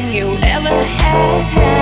Show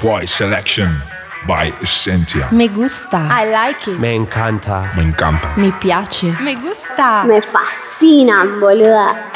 Boy Selection by Essentia. Me gusta. I like it. Me encanta. Me encanta. Me piace. Me gusta. Me fascina, boluda.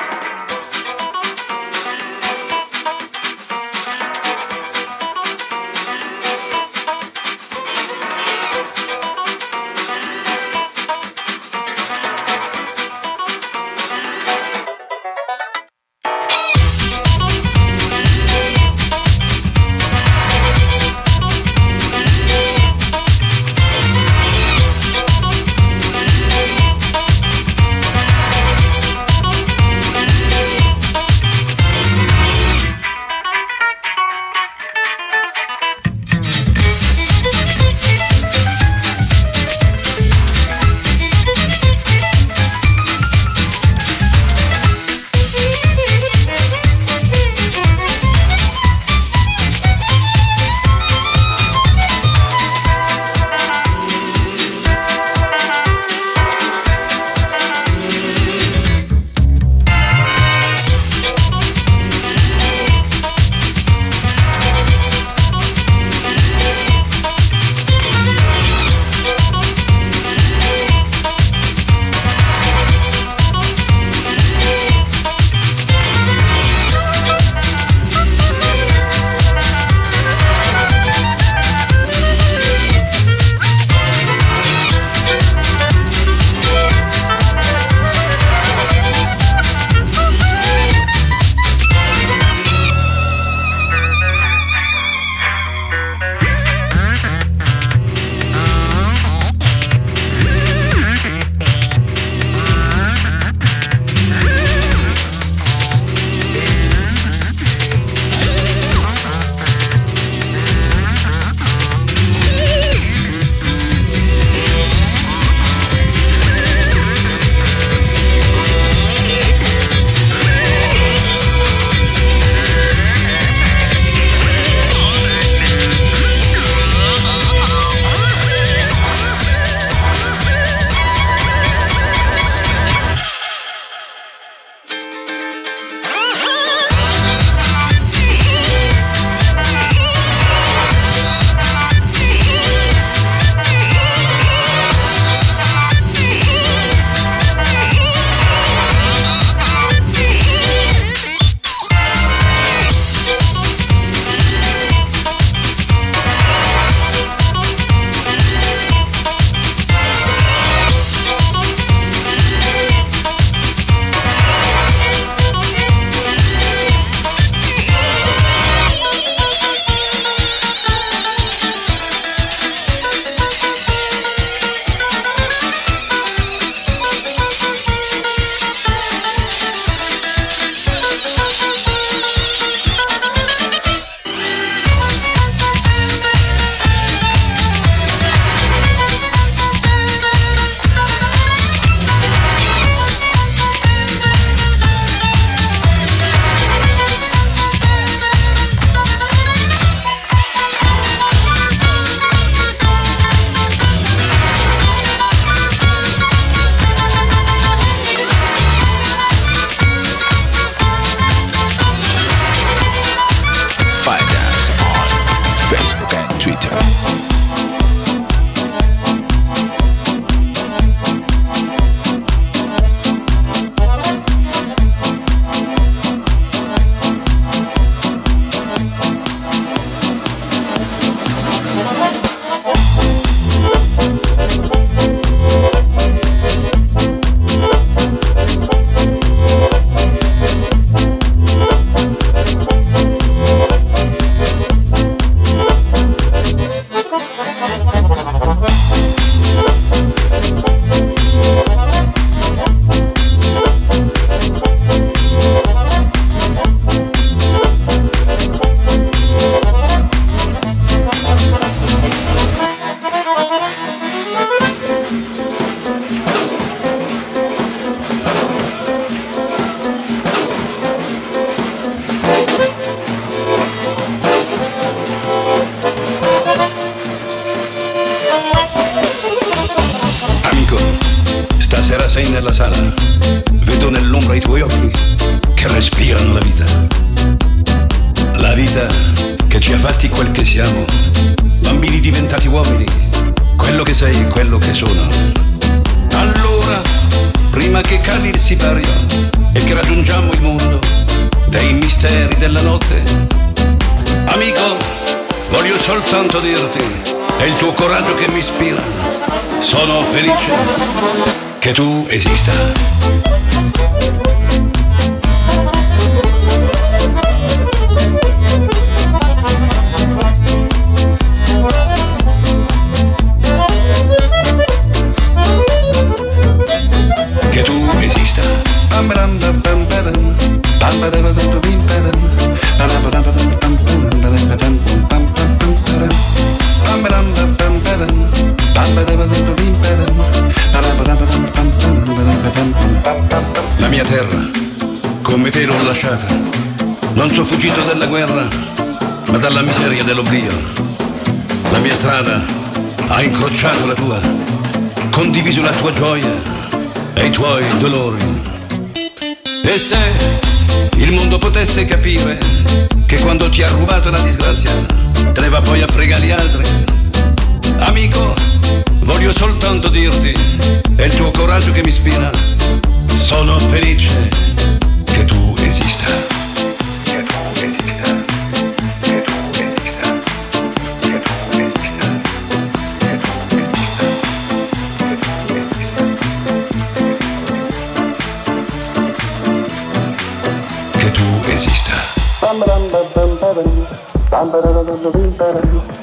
Tuo coraggio che mi ispira. Sono felice che tu esista. Sono fuggito dalla guerra, ma dalla miseria dell'oblio. La mia strada ha incrociato la tua, condiviso la tua gioia e i tuoi dolori. E se il mondo potesse capire che quando ti ha rubato la disgrazia te ne va poi a fregare gli altri, amico, voglio soltanto dirti, è il tuo coraggio che mi ispira, sono felice Bam bam bam bam bam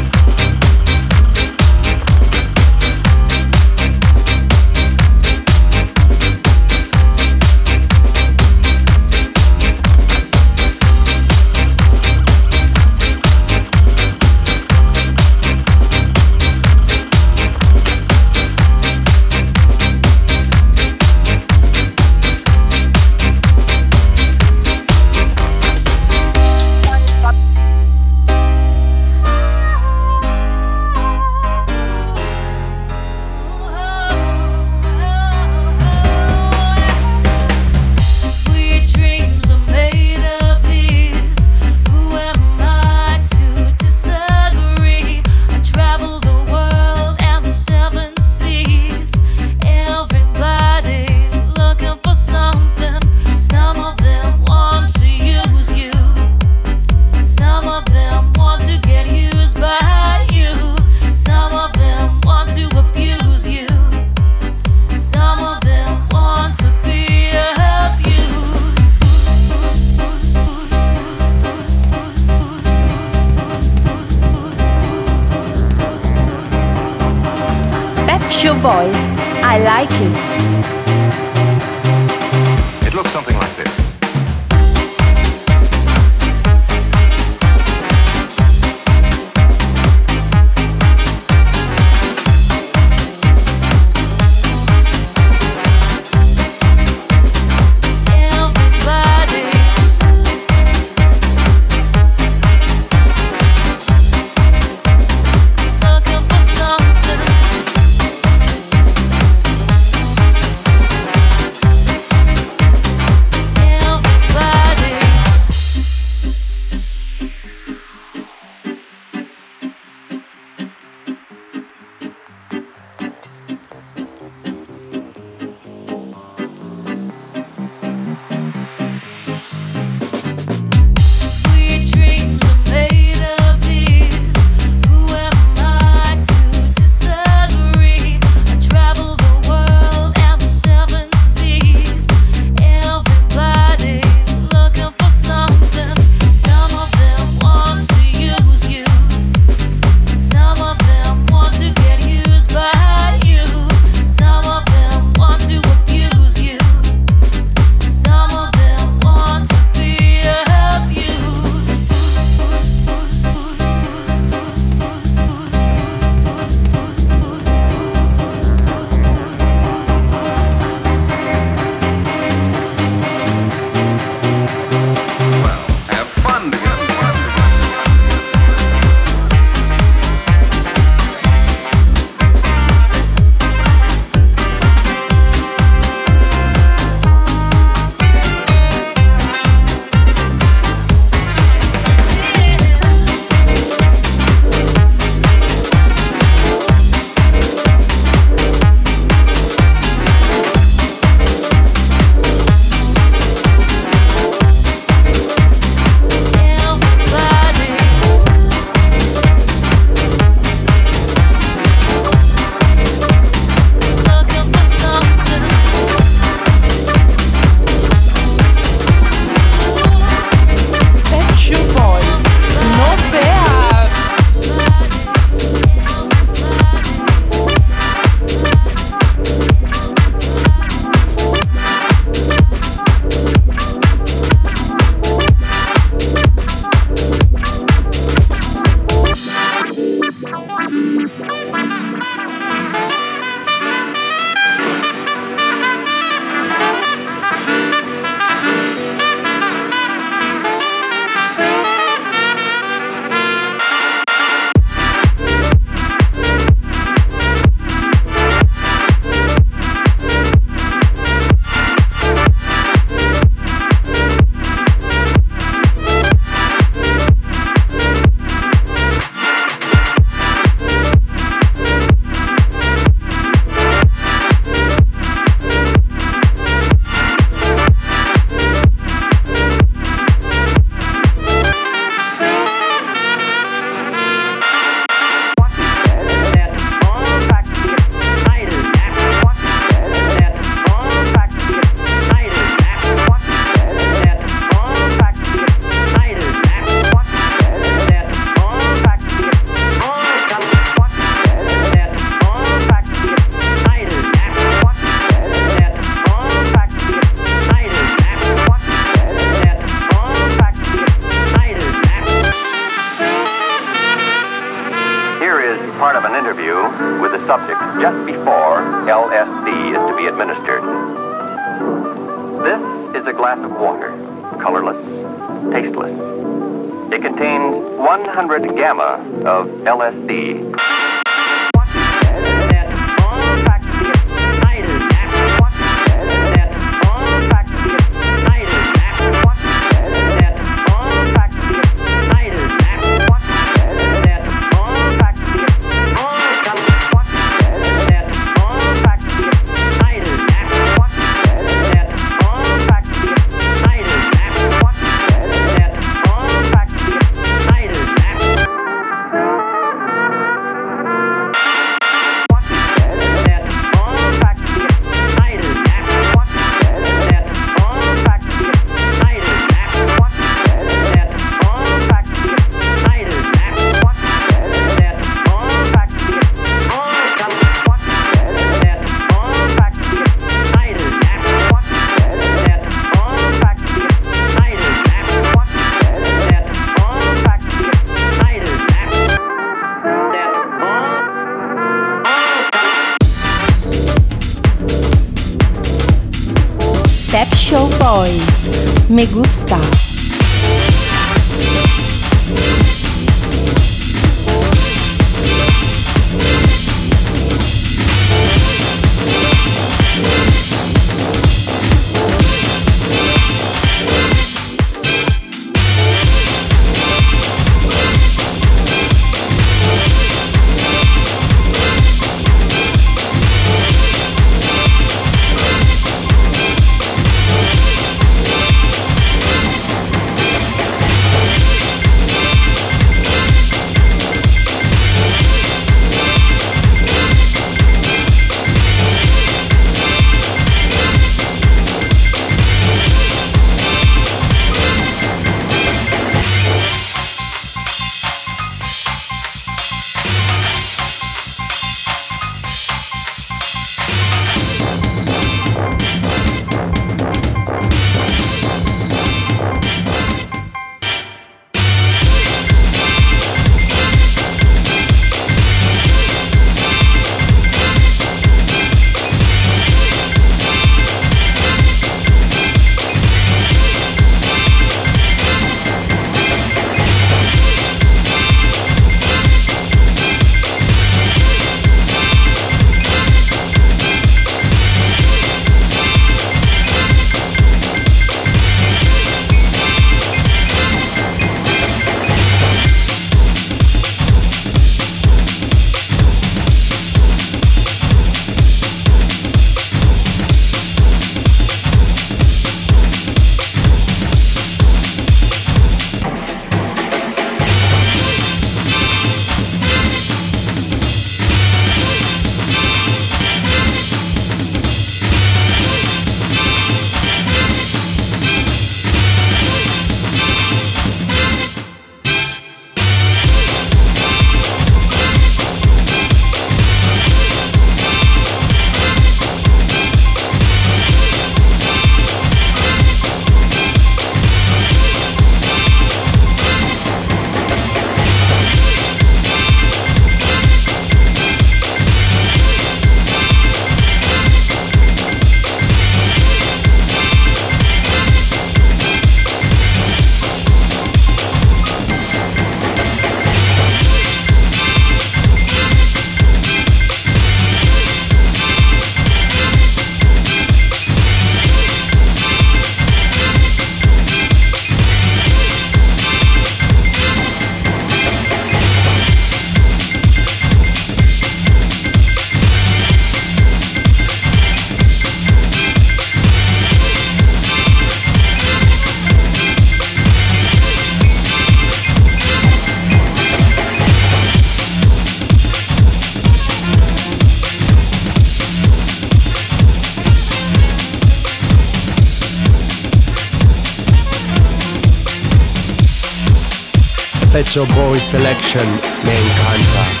Pet Boy Selection me encanta.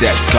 pepshowboys.com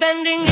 Los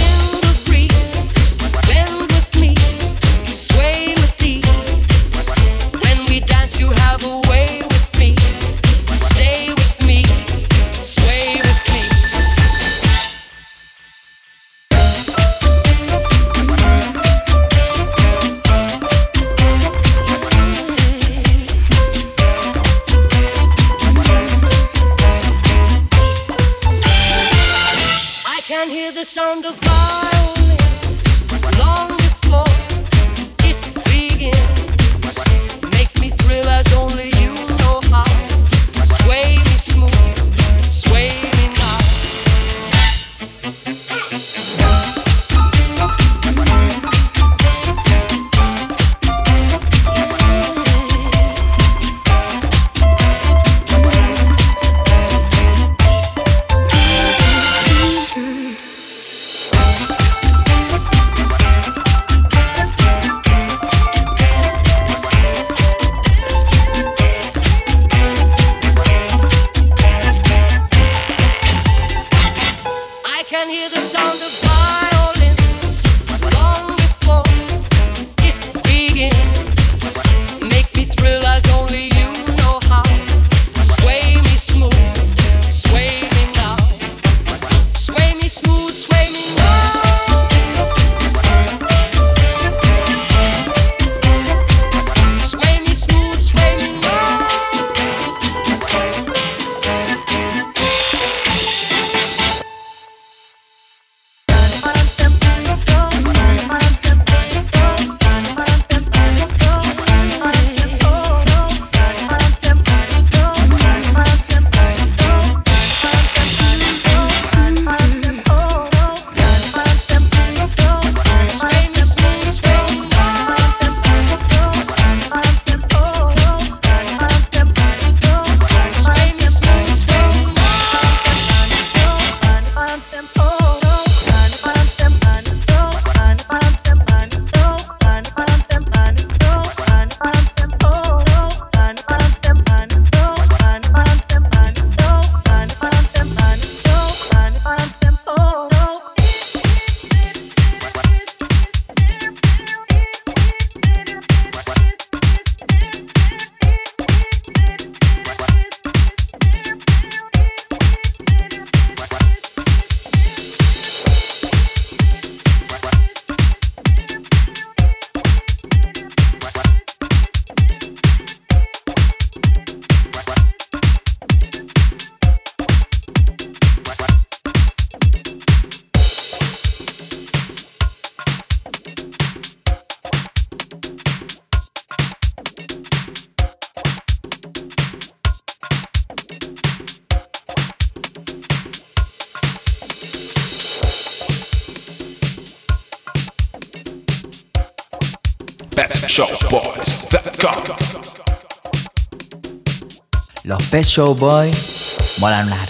Show Boys molan harta.